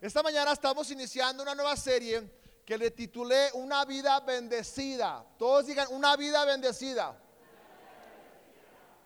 Esta mañana estamos iniciando una nueva serie que le titulé Una vida bendecida. Todos digan, una vida bendecida.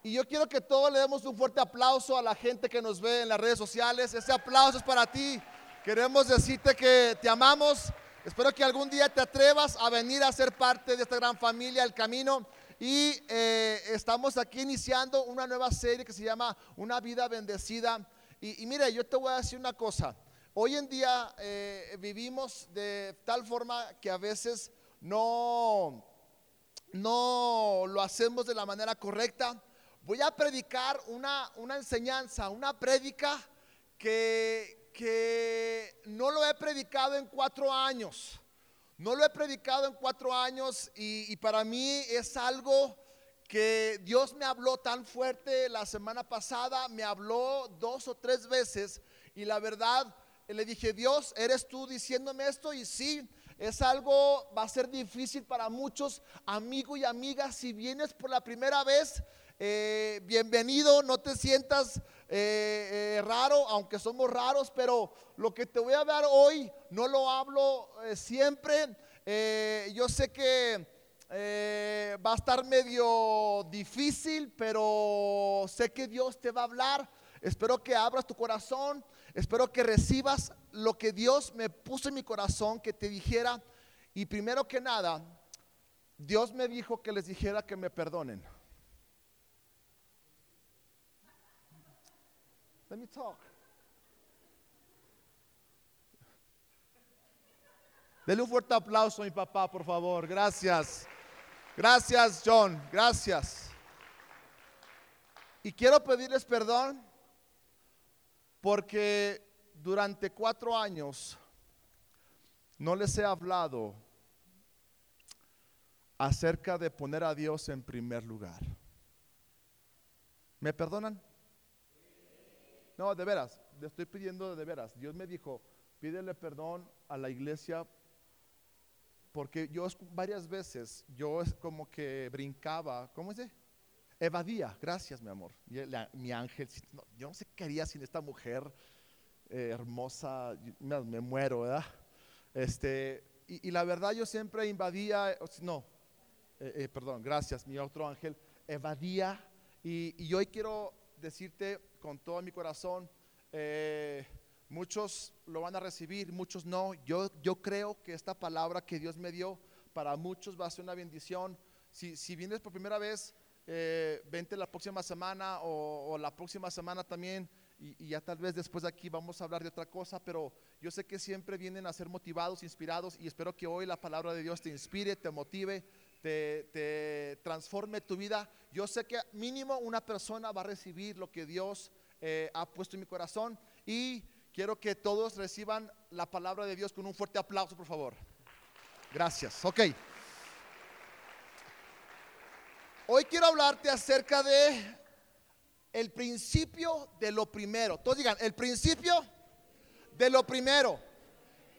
Y yo quiero que todos le demos un fuerte aplauso a la gente que nos ve en las redes sociales. Ese aplauso es para ti. Queremos decirte que te amamos. Espero que algún día te atrevas a venir a ser parte de esta gran familia, El Camino. Y eh, estamos aquí iniciando una nueva serie que se llama Una vida bendecida. Y, y mire, yo te voy a decir una cosa. Hoy en día eh, vivimos de tal forma que a veces no, no lo hacemos de la manera correcta. Voy a predicar una, una enseñanza, una prédica que, que no lo he predicado en cuatro años. No lo he predicado en cuatro años y, y para mí es algo que Dios me habló tan fuerte la semana pasada, me habló dos o tres veces y la verdad le dije, Dios, ¿eres tú diciéndome esto? Y sí, es algo, va a ser difícil para muchos, amigo y amiga, si vienes por la primera vez, eh, bienvenido, no te sientas eh, eh, raro, aunque somos raros, pero lo que te voy a hablar hoy no lo hablo siempre. Yo sé que va a estar medio difícil, pero sé que Dios te va a hablar. Espero que abras tu corazón, espero que recibas lo que Dios me puso en mi corazón, que te dijera. Y primero que nada, Dios me dijo que les dijera que me perdonen. Let me talk. Dele un fuerte aplauso a mi papá, por favor. Gracias. Gracias, John. Gracias. Y quiero pedirles perdón porque durante cuatro años no les he hablado acerca de poner a Dios en primer lugar. ¿Me perdonan? No, de veras, le estoy pidiendo de veras. Dios me dijo, pídele perdón a la iglesia porque yo varias veces, yo es como que brincaba, ¿cómo es? Evadía, gracias mi amor. La- mi ángel, no, yo no sé qué haría sin esta mujer eh, hermosa, me, me muero, ¿verdad? Este, y, y la verdad yo siempre invadía, no, eh, eh, perdón, gracias, mi otro ángel, evadía. Y, y hoy quiero decirte con todo mi corazón, eh, muchos lo van a recibir, muchos no. Yo, yo creo que esta palabra que Dios me dio para muchos va a ser una bendición. Si, si vienes por primera vez, eh, vente la próxima semana o, o la próxima semana también. Y, y ya tal vez después de aquí vamos a hablar de otra cosa, pero yo sé que siempre vienen a ser motivados, inspirados y espero que hoy la palabra de Dios te inspire, te motive, te, te transforme tu vida. Yo sé que mínimo una persona va a recibir lo que Dios eh, ha puesto en mi corazón y quiero que todos reciban la palabra de Dios con un fuerte aplauso, por favor. Gracias. Ok. Hoy quiero hablarte acerca de el principio de lo primero. Todos digan, el principio de lo primero.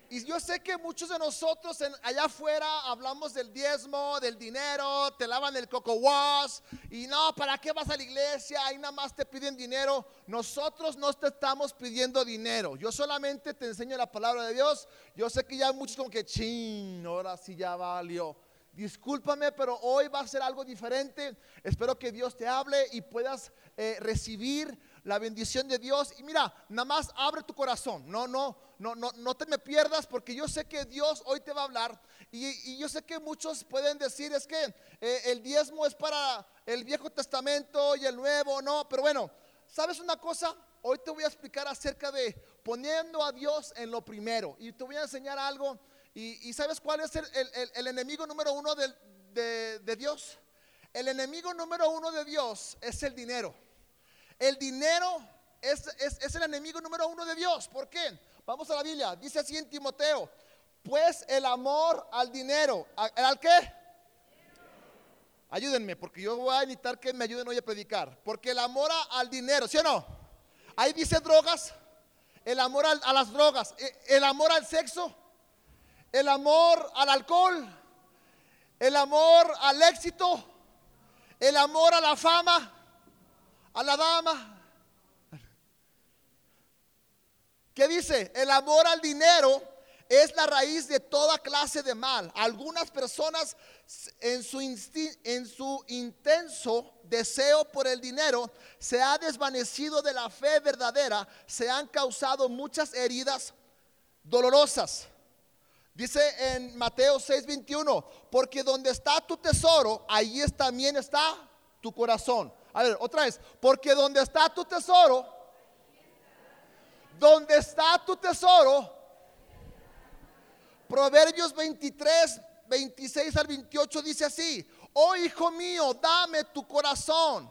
Y yo sé que muchos de nosotros allá afuera hablamos del diezmo, del dinero, te lavan el coco wash y no, ¿para qué vas a la iglesia? Ahí nada más te piden dinero. Nosotros no te estamos pidiendo dinero. Yo solamente te enseño la palabra de Dios. Yo sé que ya muchos como que, chin, ahora sí ya valió. Discúlpame, pero hoy va a ser algo diferente. Espero que Dios te hable y puedas eh, recibir la bendición de Dios. Y mira, nada más abre tu corazón. No, no, no, no, no te me pierdas porque yo sé que Dios hoy te va a hablar. Y, yo sé que muchos pueden decir es que eh, el diezmo es para el Viejo Testamento y el Nuevo, no. Pero bueno, ¿sabes una cosa? Hoy te voy a explicar acerca de poniendo a Dios en lo primero. Y te voy a enseñar algo. ¿Y, sabes cuál es el, el- enemigo número uno de, de Dios? El enemigo número uno de Dios es el dinero. El dinero es, es- es el enemigo número uno de Dios. ¿Por qué? Vamos a la Biblia. Dice así en Timoteo. Pues el amor al dinero. ¿A- ¿Al qué? Ayúdenme, porque yo voy a necesitar que me ayuden hoy a predicar. Porque el amor al dinero, ¿sí o no? Ahí dice drogas. El amor a las drogas. e- El amor al sexo el amor al alcohol, el amor al éxito, el amor a la fama, a la dama. ¿Qué dice? El amor al dinero es la raíz de toda clase de mal. Algunas personas en su, en su intenso deseo por el dinero se ha desvanecido de la fe verdadera, se han causado muchas heridas dolorosas. Dice en Mateo 6:21, porque donde está tu tesoro, allí también está tu corazón. A ver, otra vez, porque donde está tu tesoro, donde está tu tesoro, Proverbios 23, 26 al 28 dice así, oh hijo mío, dame tu corazón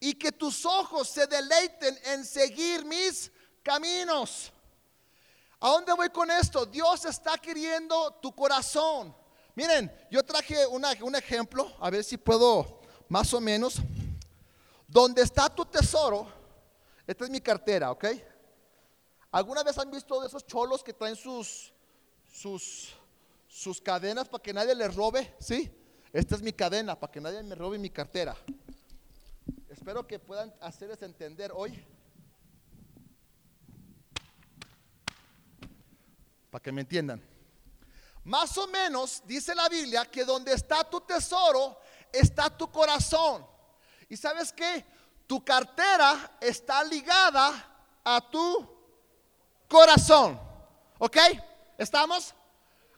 y que tus ojos se deleiten en seguir mis caminos. ¿A dónde voy con esto? Dios está queriendo tu corazón. Miren, yo traje un ejemplo, a ver si puedo más o menos. Donde está tu tesoro, esta es mi cartera, ¿ok? ¿Alguna vez han visto de esos cholos que traen sus, sus, sus cadenas para que nadie les robe? ¿Sí? Esta es mi cadena para que nadie me robe mi cartera. Espero que puedan hacerles entender hoy para que me entiendan. Más o menos dice la Biblia que donde está tu tesoro, está tu corazón. ¿Y sabes qué? Tu cartera está ligada a tu corazón. ¿Ok? ¿Estamos?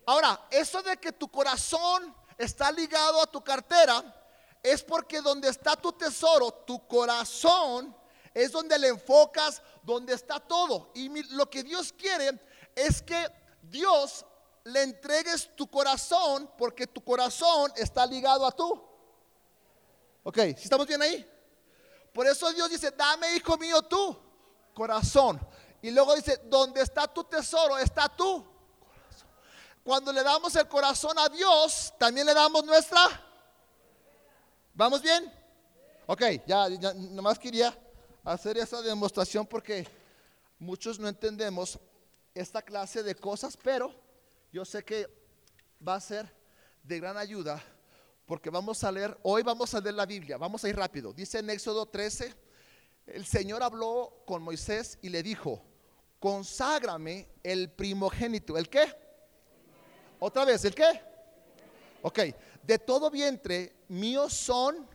Ahora, eso de que tu corazón está ligado a tu cartera es porque donde está tu tesoro, tu corazón es donde le enfocas, donde está todo. Y lo que Dios quiere es que Dios le entregues tu corazón porque tu corazón está ligado a tú. Ok, si estamos bien ahí? Por eso Dios dice, dame hijo mío tú, corazón. Y luego dice, donde está tu tesoro, está tú. Corazón. Cuando le damos el corazón a Dios, también le damos nuestra. ¿Vamos bien? Ok, ya, ya nomás quería hacer esa demostración porque muchos no entendemos esta clase de cosas, pero yo sé que va a ser de gran ayuda porque vamos a leer, hoy vamos a leer la Biblia, vamos a ir rápido. Dice en Éxodo 13, el Señor habló con Moisés y le dijo, conságrame el primogénito. ¿El qué? Otra vez, ¿el qué? Ok, de todo vientre mío son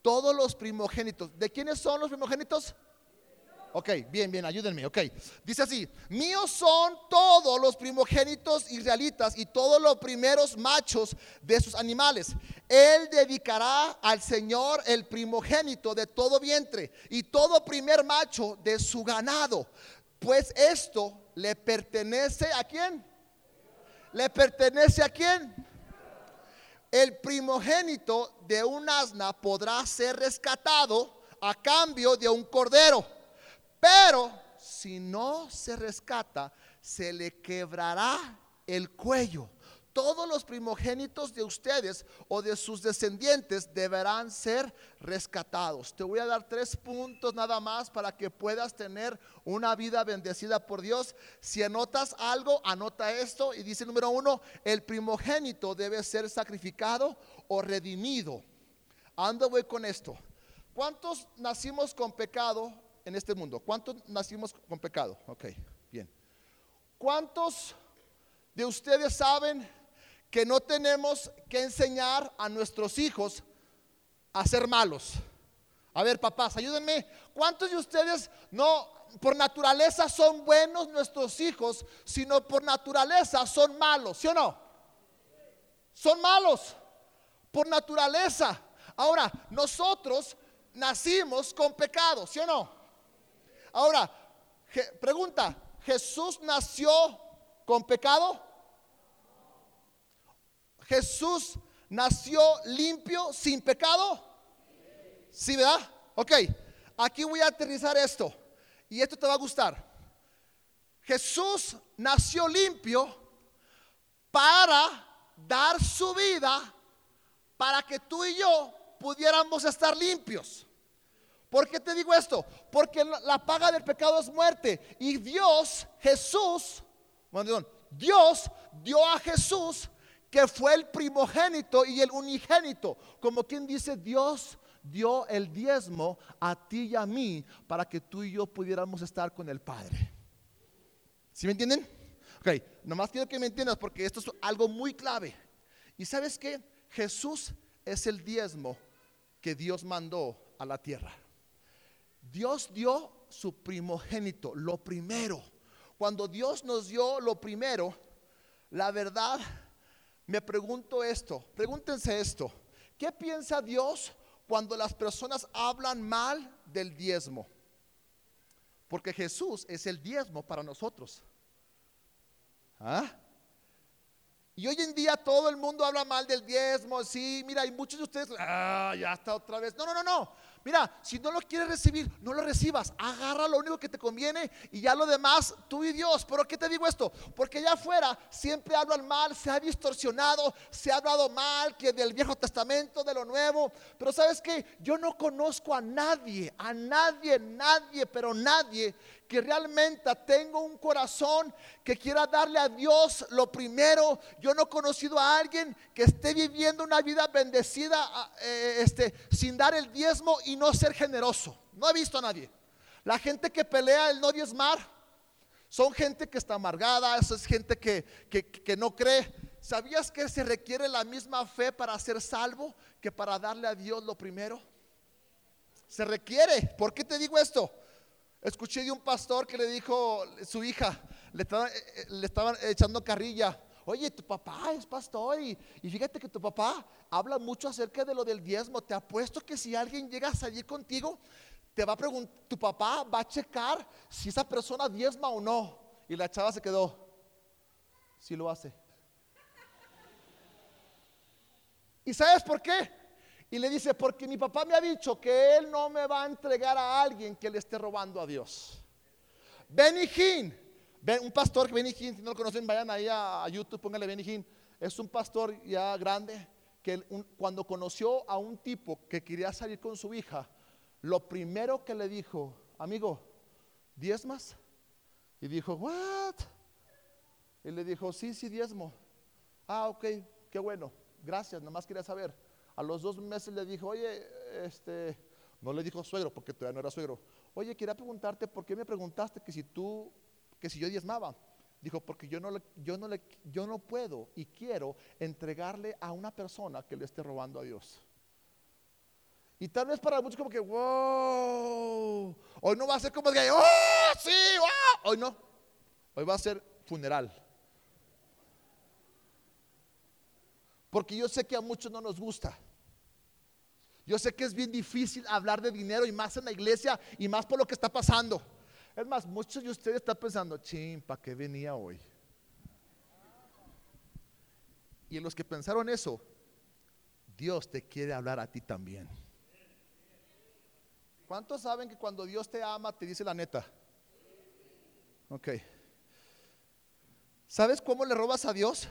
todos los primogénitos. ¿De quiénes son los primogénitos? Ok, bien, bien, ayúdenme. Ok, dice así: Míos son todos los primogénitos israelitas y todos los primeros machos de sus animales. Él dedicará al Señor el primogénito de todo vientre y todo primer macho de su ganado. Pues esto le pertenece a quién? ¿Le pertenece a quién? El primogénito de un asna podrá ser rescatado a cambio de un cordero pero si no se rescata, se le quebrará el cuello. Todos los primogénitos de ustedes o de sus descendientes deberán ser rescatados. Te voy a dar tres puntos nada más para que puedas tener una vida bendecida por Dios. Si anotas algo, anota esto y dice número uno, el primogénito debe ser sacrificado o redimido. Ando voy con esto. ¿Cuántos nacimos con pecado en este mundo? ¿Cuántos nacimos con pecado? Ok, bien. ¿Cuántos de ustedes saben que no tenemos que enseñar a nuestros hijos a ser malos? A ver, papás, ayúdenme. ¿Cuántos de ustedes no, por naturaleza son buenos nuestros hijos, sino por naturaleza son malos? ¿Sí o no? Son malos por naturaleza. Ahora, nosotros nacimos con pecado, ¿sí o no? Ahora, pregunta, ¿Jesús nació con pecado? ¿Jesús nació limpio, sin pecado? Sí, ¿verdad? Ok, aquí voy a aterrizar esto y esto te va a gustar. Jesús nació limpio para dar su vida para que tú y yo pudiéramos estar limpios. ¿Por qué te digo esto? Porque la paga del pecado es muerte. Y Dios, Jesús, bueno, Dios dio a Jesús que fue el primogénito y el unigénito. Como quien dice, Dios dio el diezmo a ti y a mí para que tú y yo pudiéramos estar con el Padre. ¿Sí me entienden? Ok, nomás quiero que me entiendas porque esto es algo muy clave. ¿Y sabes qué? Jesús es el diezmo que Dios mandó a la tierra. Dios dio su primogénito, lo primero. Cuando Dios nos dio lo primero, la verdad, me pregunto esto, pregúntense esto, ¿qué piensa Dios cuando las personas hablan mal del diezmo? Porque Jesús es el diezmo para nosotros. ¿Ah? Y hoy en día todo el mundo habla mal del diezmo, sí, mira, hay muchos de ustedes, ah, ya está otra vez. No, no, no, no. Mira, si no lo quieres recibir, no lo recibas. Agarra lo único que te conviene y ya lo demás, tú y Dios. Pero ¿qué te digo esto? Porque allá afuera siempre hablan mal, se ha distorsionado, se ha hablado mal, que del Viejo Testamento, de lo Nuevo. Pero sabes que yo no conozco a nadie, a nadie, nadie, pero nadie que realmente tengo un corazón que quiera darle a Dios lo primero. Yo no he conocido a alguien que esté viviendo una vida bendecida eh, este, sin dar el diezmo y no ser generoso. No he visto a nadie. La gente que pelea el no diezmar son gente que está amargada, eso es gente que, que no cree. ¿Sabías que se requiere la misma fe para ser salvo que para darle a Dios lo primero? Se requiere. ¿Por qué te digo esto? Escuché de un pastor que le dijo su hija, eh, eh, le estaban echando carrilla. Oye, tu papá es pastor y, fíjate que tu papá habla mucho acerca de lo del diezmo. Te apuesto que si alguien llega a salir contigo, te va a preguntar, tu papá va a checar si esa persona diezma o no. Y la chava se quedó, si lo hace. ¿Y sabes por qué? Y le dice, porque mi papá me ha dicho que él no me va a entregar a alguien que le esté robando a Dios. Benny Hinn, un pastor, Benny Hinn, si no lo conocen, vayan ahí a, YouTube, pónganle Benny Hinn. Es un pastor ya grande que cuando conoció a un tipo que quería salir con su hija, lo primero que le dijo, amigo, ¿diezmas? Y dijo, ¿what? Y le dijo, sí, sí, diezmo. Ah, ok, qué bueno, gracias, nada más quería saber. A los dos meses le dijo, oye, este, no le dijo suegro porque todavía no era suegro. Oye, quería preguntarte, ¿por qué me preguntaste que si tú, que si yo diezmaba? Dijo, porque yo no, le, yo, no le, yo no puedo y quiero entregarle a una persona que le esté robando a Dios. Y tal vez para muchos como que, wow, hoy no va a ser como que, oh, sí. Hoy no, hoy va a ser funeral. Porque yo sé que a muchos no nos gusta. Yo sé que es bien difícil hablar de dinero y más en la iglesia y más por lo que está pasando. Es más, muchos de ustedes están pensando, ching, ¿para qué venía hoy? Y en los que pensaron eso, Dios te quiere hablar a ti también. ¿Cuántos saben que cuando Dios te ama te dice la neta? Ok. ¿Sabes cómo le robas a Dios?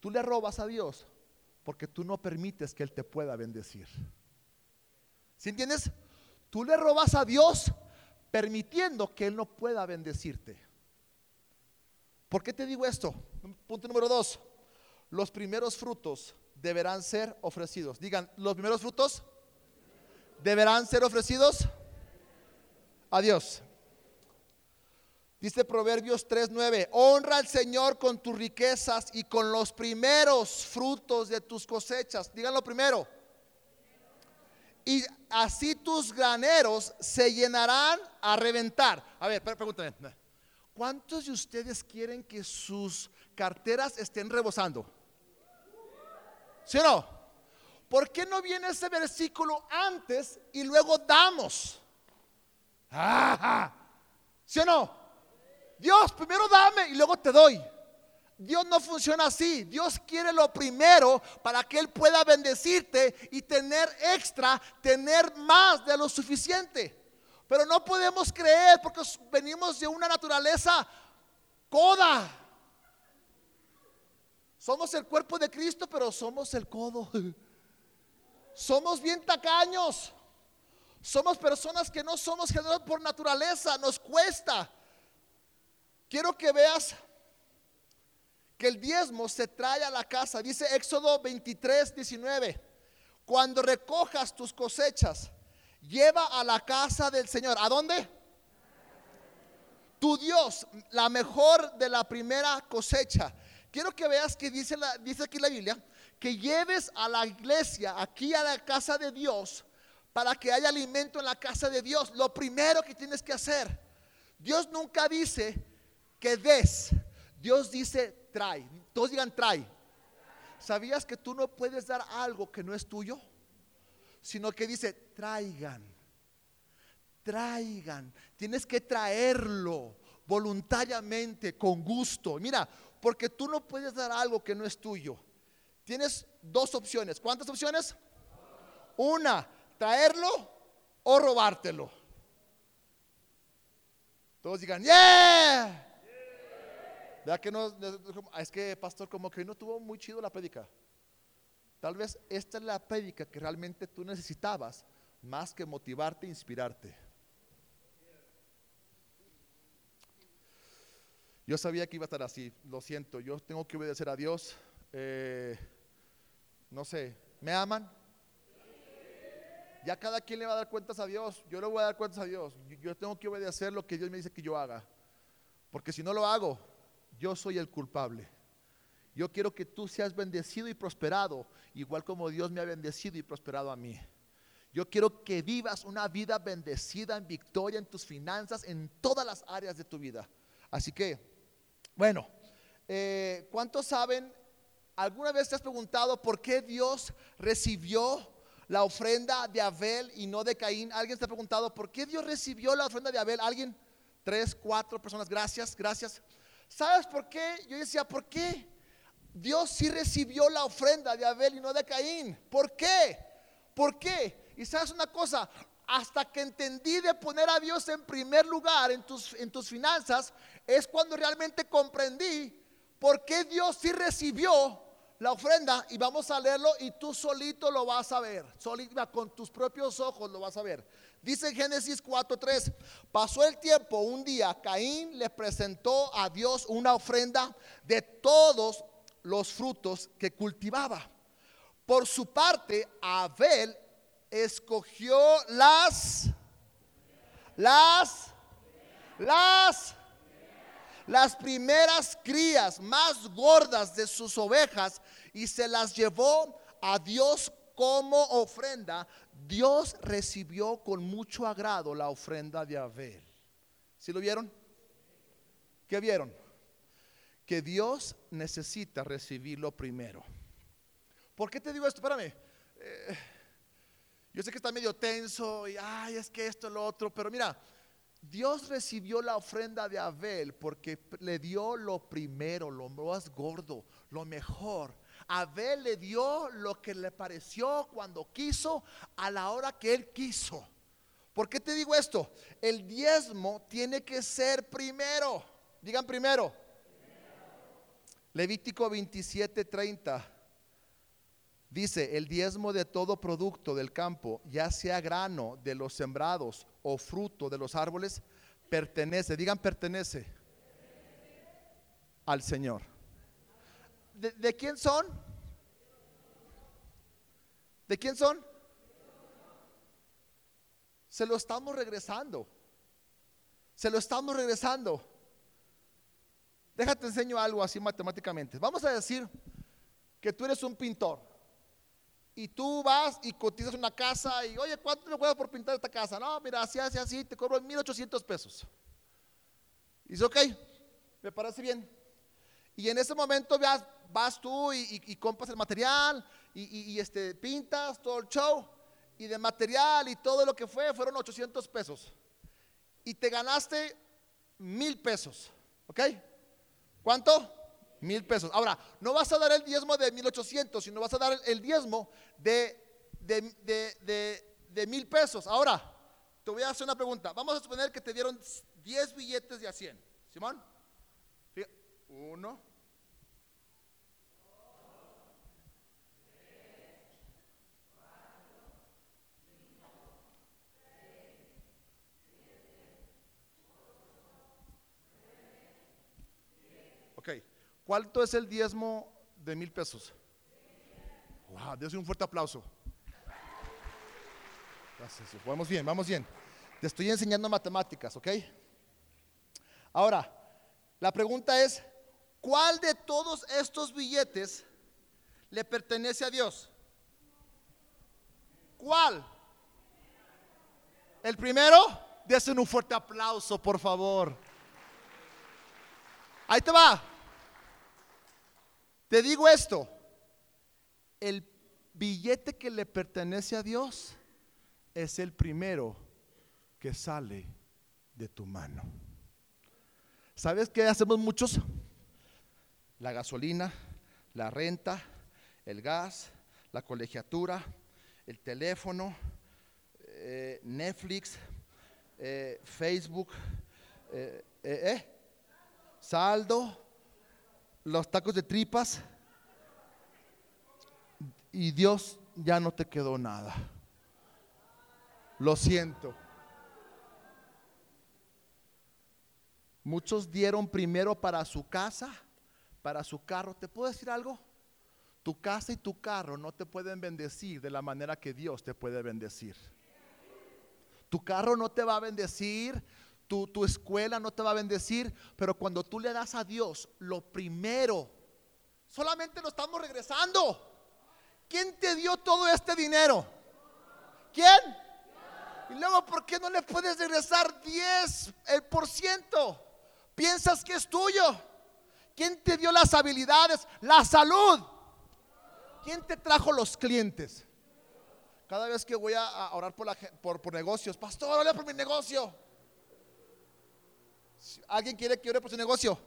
Tú le robas a Dios porque tú no permites que Él te pueda bendecir. ¿Sí entiendes? Tú le robas a Dios permitiendo que Él no pueda bendecirte. ¿Por qué te digo esto? Punto número dos. Los primeros frutos deberán ser ofrecidos. Digan, los primeros frutos deberán ser ofrecidos a Dios. Dice Proverbios 3:9, honra al Señor con tus riquezas y con los primeros frutos de tus cosechas. Díganlo primero. Y así tus graneros se llenarán a reventar. A ver, pregúntame. ¿Cuántos de ustedes quieren que sus carteras estén rebosando? ¿Sí o no? ¿Por qué no viene ese versículo antes y luego damos? ¿Sí o no? Dios, primero dame y luego te doy. Dios no funciona así. Dios quiere lo primero para que Él pueda bendecirte y tener extra, tener más de lo suficiente. Pero no podemos creer porque venimos de una naturaleza coda. Somos el cuerpo de Cristo, pero somos el codo. Somos bien tacaños. Somos personas que no somos generosos por naturaleza. Nos cuesta. Quiero que veas que el diezmo se trae a la casa. Dice Éxodo 23, 19. Cuando recojas tus cosechas, lleva a la casa del Señor. ¿A dónde? tu Dios, la mejor de la primera cosecha. Quiero que veas que dice, dice aquí la Biblia, que lleves a la iglesia, aquí a la casa de Dios, para que haya alimento en la casa de Dios. Lo primero que tienes que hacer, Dios nunca dice que des, Dios dice trae. Todos digan trae. ¿Sabías que tú no puedes dar algo que no es tuyo? Sino que dice traigan, traigan. Tienes que traerlo voluntariamente, con gusto. Mira, porque tú no puedes dar algo que no es tuyo. Tienes dos opciones. ¿Cuántas opciones? Una, traerlo o robártelo. Todos digan, ¡yeah! No? Es que, pastor, como que no tuvo muy chido la prédica. Tal vez esta es la prédica que realmente tú necesitabas, más que motivarte e inspirarte. Yo sabía que iba a estar así, lo siento, yo tengo que obedecer a Dios. Eh, no sé, ¿me aman? Ya cada quien le va a dar cuentas a Dios. Yo le voy a dar cuentas a Dios. Yo, tengo que obedecer lo que Dios me dice que yo haga. Porque si no lo hago, yo soy el culpable. Yo quiero que tú seas bendecido y prosperado, igual como Dios me ha bendecido y prosperado a mí. Yo quiero que vivas una vida bendecida en victoria en tus finanzas, en todas las áreas de tu vida. Así que, bueno, eh, ¿cuántos saben? ¿Alguna vez te has preguntado por qué Dios recibió la ofrenda de Abel y no de Caín. ¿Alguien se ha preguntado por qué Dios recibió la ofrenda de Abel? ¿Alguien? Tres, cuatro personas. Gracias, gracias. ¿Sabes por qué? Yo decía, ¿por qué? Dios sí recibió la ofrenda de Abel y no de Caín. ¿Por qué? ¿Por qué? Y sabes una cosa, hasta que entendí de poner a Dios en primer lugar en tus, en tus finanzas, es cuando realmente comprendí por qué Dios sí recibió la ofrenda y vamos a leerlo y tú solito lo vas a ver, solito, con tus propios ojos lo vas a ver. Dice Génesis 4:3, pasó el tiempo, un día Caín le presentó a Dios una ofrenda de todos los frutos que cultivaba. Por su parte, Abel escogió las, las, las las primeras crías más gordas de sus ovejas y se las llevó a Dios como ofrenda. Dios recibió con mucho agrado la ofrenda de Abel. ¿Sí lo vieron? ¿Qué vieron? Que Dios necesita recibirlo primero. ¿Por qué te digo esto? Espérame. Eh, yo sé que está medio tenso y, ay, es que esto, lo otro, pero mira, Dios recibió la ofrenda de Abel porque le dio lo primero, lo más gordo, lo mejor. Abel le dio lo que le pareció cuando quiso, a la hora que él quiso. ¿Por qué te digo esto? El diezmo tiene que ser primero. Digan primero. Levítico 27, 30. Dice, el diezmo de todo producto del campo, ya sea grano de los sembrados o fruto de los árboles, pertenece, digan pertenece al Señor. ¿De, quién son? ¿De quién son? Se lo estamos regresando. Se lo estamos regresando. Déjate enseño algo así matemáticamente. Vamos a decir que tú eres un pintor y tú vas y cotizas una casa y, oye, ¿cuánto me puedo por pintar esta casa? No, mira, así, así, así, te cobro 1800 pesos. Y dice, ok, me parece bien. Y en ese momento vas, vas tú y, compras el material y, y, este, pintas todo el show. Y de material y todo lo que fue fueron 800 pesos. Y te ganaste mil pesos. ¿Ok? ¿Cuánto? Mil pesos. Ahora, no vas a dar el diezmo de mil ochocientos, sino vas a dar el diezmo de, de, mil pesos. Ahora, te voy a hacer una pregunta. Vamos a suponer que te dieron 10 billetes de a 100. Simón. Uno. Ok. ¿Cuánto es el diezmo de mil pesos? Wow, Dios un fuerte aplauso. Gracias. Vamos bien, vamos bien. Te estoy enseñando matemáticas, ¿ok? Ahora, la pregunta es, ¿cuál de todos estos billetes le pertenece a Dios? ¿Cuál? ¿El primero? Desen un fuerte aplauso, por favor. Ahí te va. Te digo esto. El billete que le pertenece a Dios es el primero que sale de tu mano. ¿Sabes qué hacemos muchos? La gasolina, la renta, el gas, la colegiatura, el teléfono, eh, Netflix, eh, Facebook, eh, saldo, los tacos de tripas y Dios ya no te quedó nada. Lo siento. Muchos dieron primero para su casa, para su carro. ¿Te puedo decir algo? Tu casa y tu carro no te pueden bendecir de la manera que Dios te puede bendecir. Tu carro no te va a bendecir, tu, tu, escuela no te va a bendecir, pero cuando tú le das a Dios lo primero, solamente lo estamos regresando. ¿Quién te dio todo este dinero? ¿Quién? Y luego, ¿por qué no le puedes regresar 10 el por ciento? Piensas que es tuyo. ¿Quién te dio las habilidades? La salud. ¿Quién te trajo los clientes? Cada vez que voy a orar por, la, por, por negocios, pastor, ora por mi negocio. ¿Alguien quiere que ore por su negocio?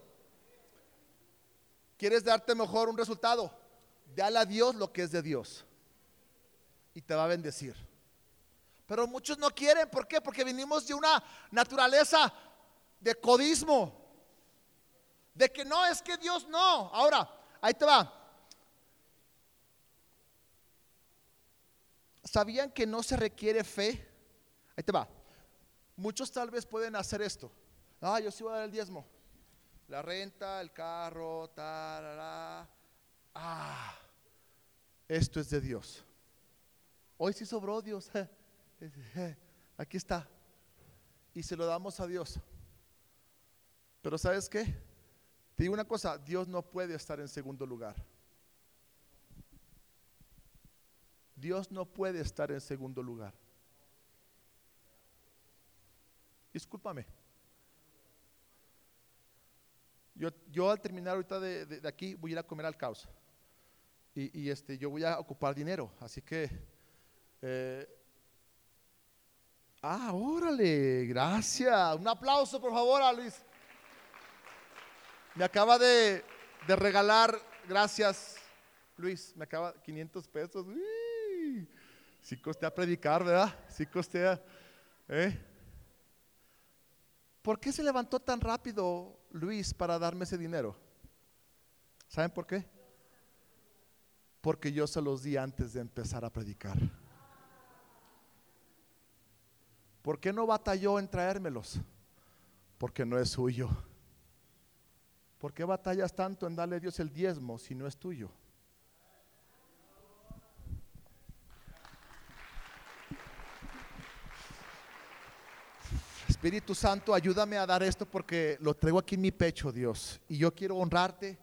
¿Quieres darte mejor un resultado? Dale a Dios lo que es de Dios. Y te va a bendecir. Pero muchos no quieren. ¿Por qué? Porque venimos de una naturaleza de codismo. De que no, es que Dios no. Ahora, ahí te va. ¿Sabían que no se requiere fe? Ahí te va. Muchos tal vez pueden hacer esto. Ah, yo sí voy a dar el diezmo. La renta, el carro, tarara. Ah, esto es de Dios. Hoy sí sobró Dios. Aquí está. Y se lo damos a Dios. Pero ¿sabes qué? Te digo una cosa, Dios no puede estar en segundo lugar. Dios no puede estar en segundo lugar. Discúlpame. Yo, al terminar ahorita de, aquí voy a ir a comer al caos. Y, este, yo voy a ocupar dinero. Así que... Eh, ah, órale, gracias. Un aplauso por favor a Luis. Me acaba de, de regalar, gracias Luis, me acaba 500 pesos. Si costea predicar, ¿verdad? Si costea. ¿eh? ¿Por qué se levantó tan rápido Luis para darme ese dinero? ¿Saben por qué? Porque yo se los di antes de empezar a predicar. ¿Por qué no batalló en traérmelos? Porque no es suyo. ¿Por qué batallas tanto en darle a Dios el diezmo si no es tuyo? Espíritu Santo, ayúdame a dar esto porque lo traigo aquí en mi pecho, Dios. Y yo quiero honrarte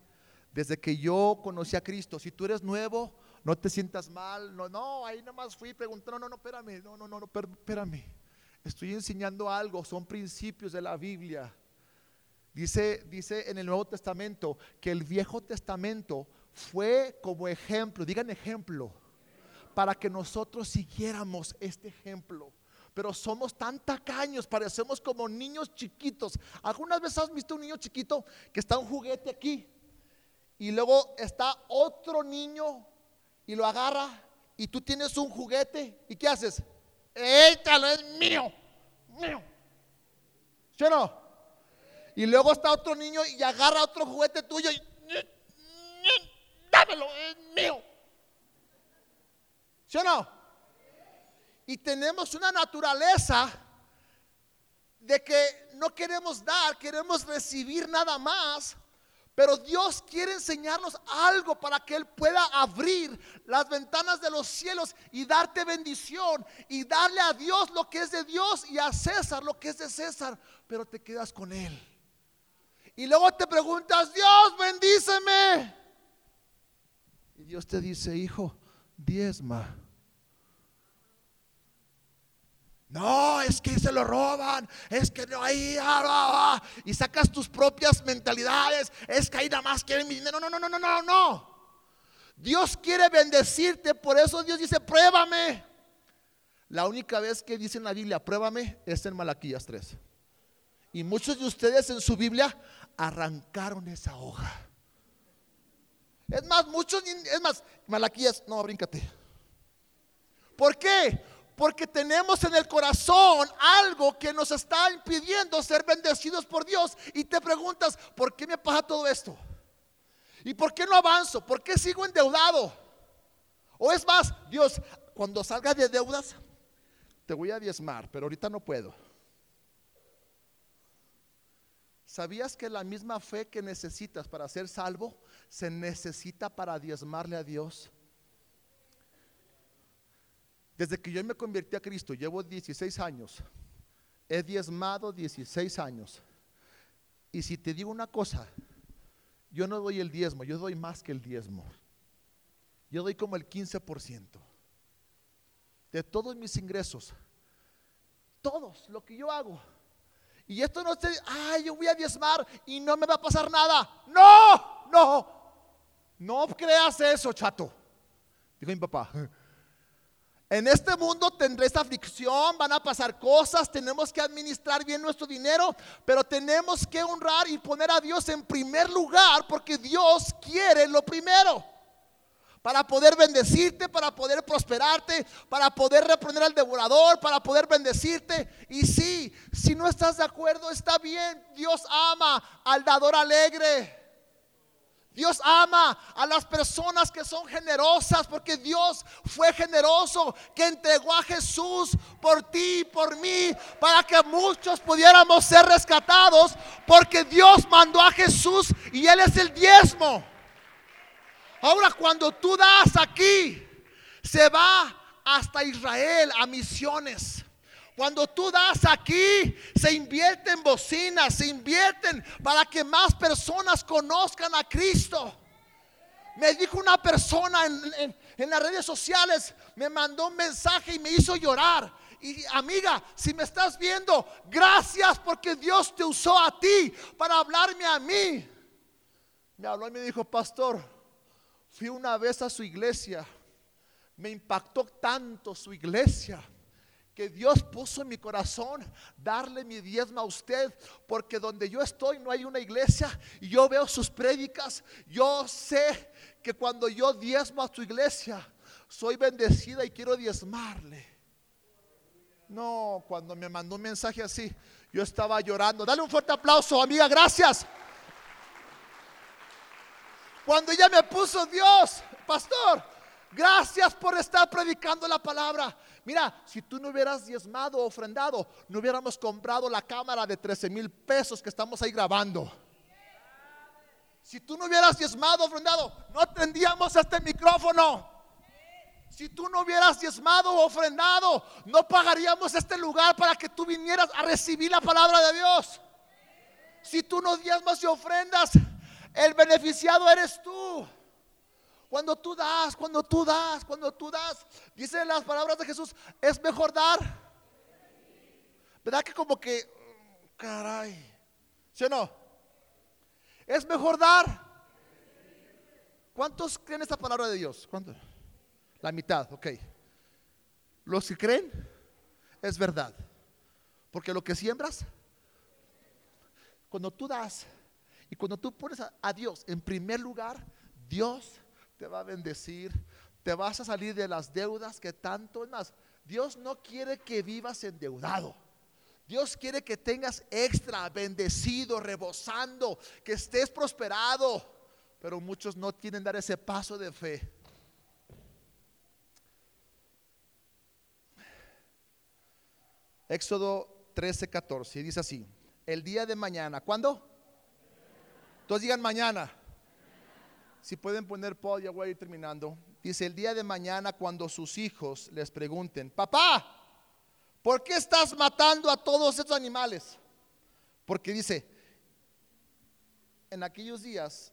desde que yo conocí a Cristo. Si tú eres nuevo, no te sientas mal. No, no, ahí nomás fui preguntando, no, no, no, espérame, no, no, no, no, espérame. Estoy enseñando algo, son principios de la Biblia. Dice, dice en el Nuevo Testamento que el Viejo Testamento fue como ejemplo, digan ejemplo, para que nosotros siguiéramos este ejemplo pero somos tan tacaños, parecemos como niños chiquitos. ¿Algunas veces has visto un niño chiquito que está un juguete aquí y luego está otro niño y lo agarra y tú tienes un juguete y ¿qué haces? Échalo, es mío, mío. ¿Sí o no? Y luego está otro niño y agarra otro juguete tuyo y dámelo, es mío. ¿Sí o no? Y tenemos una naturaleza de que no queremos dar, queremos recibir nada más. Pero Dios quiere enseñarnos algo para que Él pueda abrir las ventanas de los cielos y darte bendición y darle a Dios lo que es de Dios y a César lo que es de César. Pero te quedas con Él. Y luego te preguntas, Dios, bendíceme. Y Dios te dice, hijo, diezma. No, es que se lo roban, es que no hay, ah, ah, ah", y sacas tus propias mentalidades, es que ahí nada más quieren mi dinero. No, no, no, no, no, no. Dios quiere bendecirte, por eso Dios dice, pruébame. La única vez que dice en la Biblia, pruébame, es en Malaquías 3. Y muchos de ustedes en su Biblia arrancaron esa hoja. Es más, muchos, es más, Malaquías, no, bríncate. ¿Por qué? Porque tenemos en el corazón algo que nos está impidiendo ser bendecidos por Dios. Y te preguntas, ¿por qué me pasa todo esto? ¿Y por qué no avanzo? ¿Por qué sigo endeudado? O es más, Dios, cuando salga de deudas, te voy a diezmar, pero ahorita no puedo. ¿Sabías que la misma fe que necesitas para ser salvo se necesita para diezmarle a Dios? Desde que yo me convertí a Cristo, llevo 16 años, he diezmado 16 años. Y si te digo una cosa, yo no doy el diezmo, yo doy más que el diezmo. Yo doy como el 15% de todos mis ingresos. Todos, lo que yo hago. Y esto no se, ay, yo voy a diezmar y no me va a pasar nada. No, no, no creas eso, chato. Dijo mi papá. En este mundo tendréis aflicción, van a pasar cosas, tenemos que administrar bien nuestro dinero, pero tenemos que honrar y poner a Dios en primer lugar porque Dios quiere lo primero para poder bendecirte, para poder prosperarte, para poder reprender al devorador, para poder bendecirte. Y sí, si no estás de acuerdo, está bien. Dios ama al dador alegre. Dios ama a las personas que son generosas porque Dios fue generoso, que entregó a Jesús por ti y por mí, para que muchos pudiéramos ser rescatados, porque Dios mandó a Jesús y Él es el diezmo. Ahora cuando tú das aquí, se va hasta Israel a misiones. Cuando tú das aquí, se invierte en bocinas, se invierten para que más personas conozcan a Cristo. Me dijo una persona en, en, las redes sociales, me mandó un mensaje y me hizo llorar. Y amiga, si me estás viendo, gracias porque Dios te usó a ti para hablarme a mí. Me habló y me dijo, pastor, fui una vez a su iglesia, me impactó tanto su iglesia que Dios puso en mi corazón darle mi diezma a usted, porque donde yo estoy no hay una iglesia y yo veo sus prédicas, yo sé que cuando yo diezmo a su iglesia, soy bendecida y quiero diezmarle. No, cuando me mandó un mensaje así, yo estaba llorando. Dale un fuerte aplauso, amiga, gracias. Cuando ella me puso Dios, pastor, gracias por estar predicando la palabra. Mira, si tú no hubieras diezmado ofrendado, no hubiéramos comprado la cámara de 13 mil pesos que estamos ahí grabando. Si tú no hubieras diezmado ofrendado, no tendríamos este micrófono. Si tú no hubieras diezmado o ofrendado, no pagaríamos este lugar para que tú vinieras a recibir la palabra de Dios. Si tú no diezmas y ofrendas, el beneficiado eres tú. Cuando tú das, cuando tú das, cuando tú das, dice las palabras de Jesús, es mejor dar. ¿Verdad que como que, caray, ¿sí o no? Es mejor dar. ¿Cuántos creen esta palabra de Dios? ¿Cuántos? La mitad, ok. Los que creen es verdad. Porque lo que siembras, cuando tú das y cuando tú pones a, a Dios en primer lugar, Dios te va a bendecir, te vas a salir de las deudas que tanto es más. Dios no quiere que vivas endeudado. Dios quiere que tengas extra, bendecido, rebosando, que estés prosperado. Pero muchos no tienen dar ese paso de fe. Éxodo 13, 14. Dice así: El día de mañana, ¿cuándo? Todos digan mañana. Si pueden poner pod, ya voy a ir terminando. Dice, el día de mañana cuando sus hijos les pregunten, papá, ¿por qué estás matando a todos estos animales? Porque dice, en aquellos días,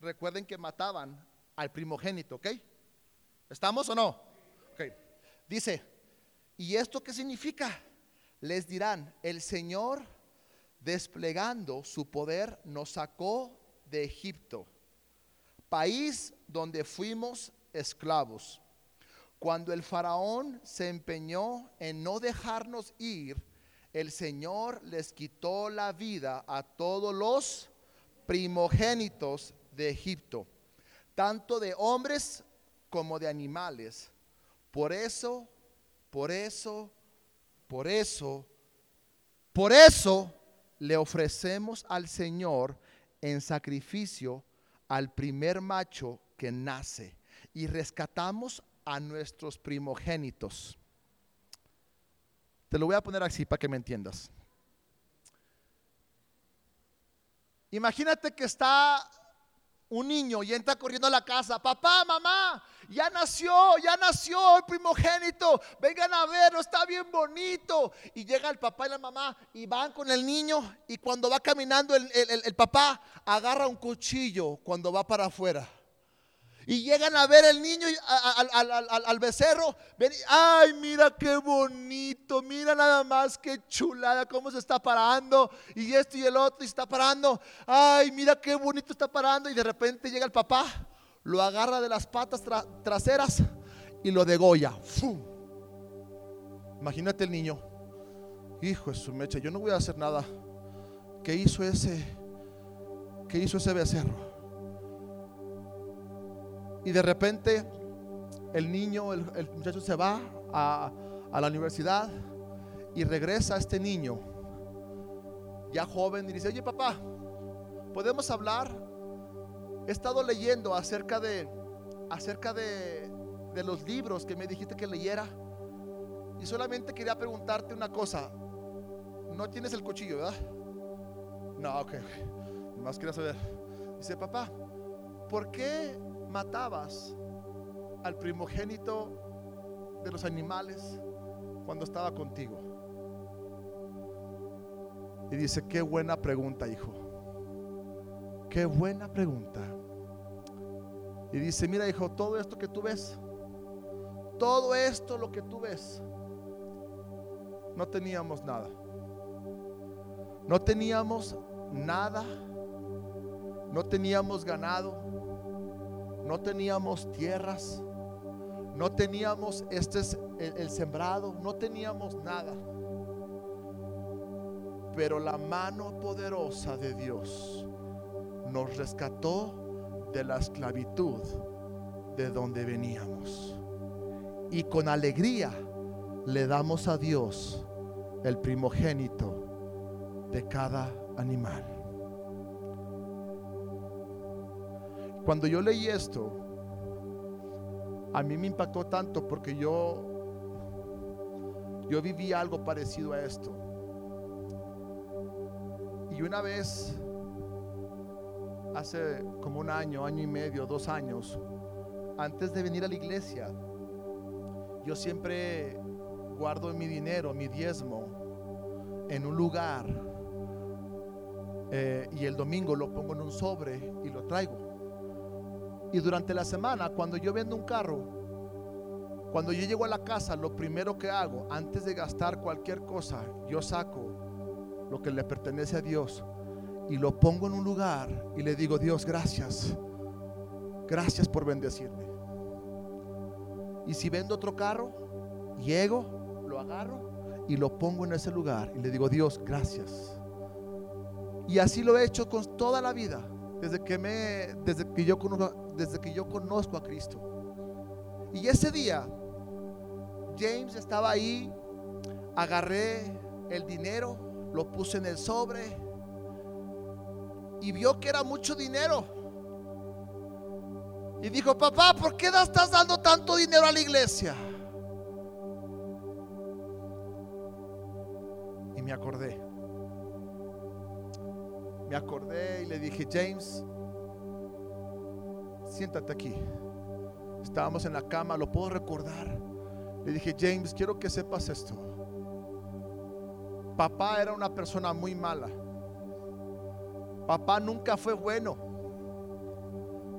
recuerden que mataban al primogénito, ¿ok? ¿Estamos o no? Dice, ¿y esto qué significa? Les dirán, el Señor desplegando su poder nos sacó de Egipto, país donde fuimos esclavos. Cuando el faraón se empeñó en no dejarnos ir, el Señor les quitó la vida a todos los primogénitos de Egipto, tanto de hombres como de animales. Por eso, por eso, por eso, por eso le ofrecemos al Señor en sacrificio al primer macho que nace y rescatamos a nuestros primogénitos. Te lo voy a poner así para que me entiendas. Imagínate que está un niño y entra corriendo a la casa, papá, mamá, ya nació, ya nació el primogénito, vengan a verlo, está bien bonito. Y llega el papá y la mamá y van con el niño y cuando va caminando el, el papá agarra un cuchillo cuando va para afuera. Y llegan a ver el niño al, becerro. Ay, mira qué bonito. Mira nada más qué chulada. Cómo se está parando. Y esto y el otro. Y está parando. Ay, mira qué bonito está parando. Y de repente llega el papá. Lo agarra de las patas traseras. Y lo degolla. Imagínate el niño. Hijo de su mecha. Yo no voy a hacer nada. ¿Qué hizo ese? ¿Qué hizo ese becerro? Y de repente el niño, el, muchacho se va a, la universidad y regresa a este niño, ya joven, y dice, oye papá, ¿podemos hablar? He estado leyendo acerca de, acerca de, de los libros que me dijiste que leyera. Y solamente quería preguntarte una cosa. No tienes el cuchillo, ¿verdad? No, ok. Más quería saber. Dice, papá, ¿por qué matabas al primogénito de los animales cuando estaba contigo? Y dice, qué buena pregunta, hijo. Qué buena pregunta. Y dice, mira, hijo, todo esto que tú ves, todo esto lo que tú ves, no teníamos nada. No teníamos nada. No teníamos ganado no teníamos tierras, no teníamos este es el, sembrado, no teníamos nada. Pero la mano poderosa de Dios nos rescató de la esclavitud de donde veníamos. Y con alegría le damos a Dios el primogénito de cada animal. Cuando yo leí esto, a mí me impactó tanto porque yo yo viví algo parecido a esto. Y una vez hace como un año, año y medio, dos años, antes de venir a la iglesia, yo siempre guardo mi dinero, mi diezmo, en un lugar. Eh, y el domingo lo pongo en un sobre y lo traigo. Y durante la semana, cuando yo vendo un carro, cuando yo llego a la casa, lo primero que hago, antes de gastar cualquier cosa, yo saco lo que le pertenece a Dios y lo pongo en un lugar y le digo, Dios, gracias. Gracias por bendecirme. Y si vendo otro carro, llego, lo agarro y lo pongo en ese lugar y le digo, Dios, gracias. Y así lo he hecho con toda la vida, desde que me desde que yo conozco desde que yo conozco a Cristo. Y ese día, James estaba ahí, agarré el dinero, lo puse en el sobre y vio que era mucho dinero. Y dijo, papá, ¿por qué estás dando tanto dinero a la iglesia? Y me acordé. Me acordé y le dije, James, siéntate aquí. Estábamos en la cama, lo puedo recordar. Le dije, James, quiero que sepas esto. Papá era una persona muy mala. Papá nunca fue bueno.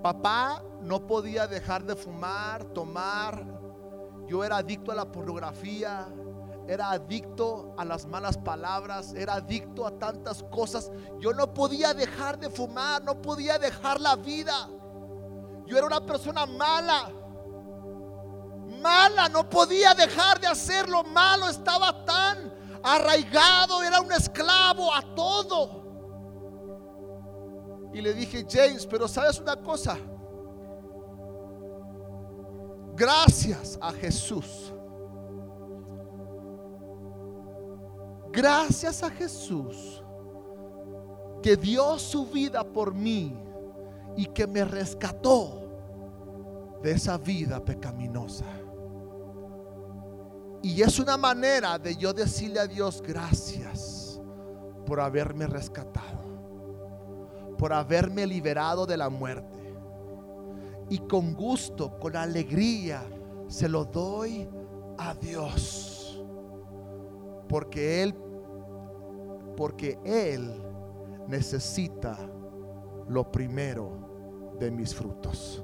Papá no podía dejar de fumar, tomar. Yo era adicto a la pornografía, era adicto a las malas palabras, era adicto a tantas cosas. Yo no podía dejar de fumar, no podía dejar la vida. Yo era una persona mala, mala, no podía dejar de hacer lo malo, estaba tan arraigado, era un esclavo a todo. Y le dije, James, pero sabes una cosa, gracias a Jesús. Gracias a Jesús que dio su vida por mí y que me rescató de esa vida pecaminosa. Y es una manera de yo decirle a Dios gracias por haberme rescatado, por haberme liberado de la muerte. Y con gusto, con alegría, se lo doy a Dios porque Él, porque Él necesita lo primero de mis frutos.